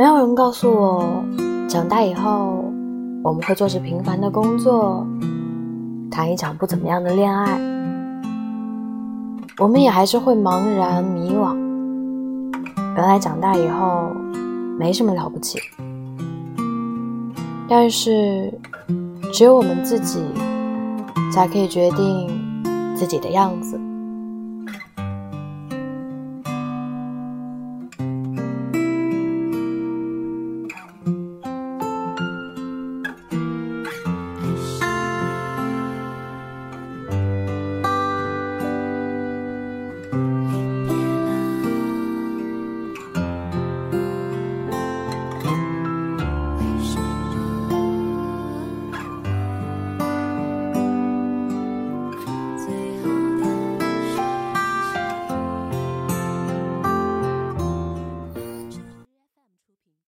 没有人告诉我长大以后我们会做着平凡的工作谈一场不怎么样的恋爱。我们也还是会茫然迷惘原来长大以后没什么了不起。但是只有我们自己才可以决定自己的样子。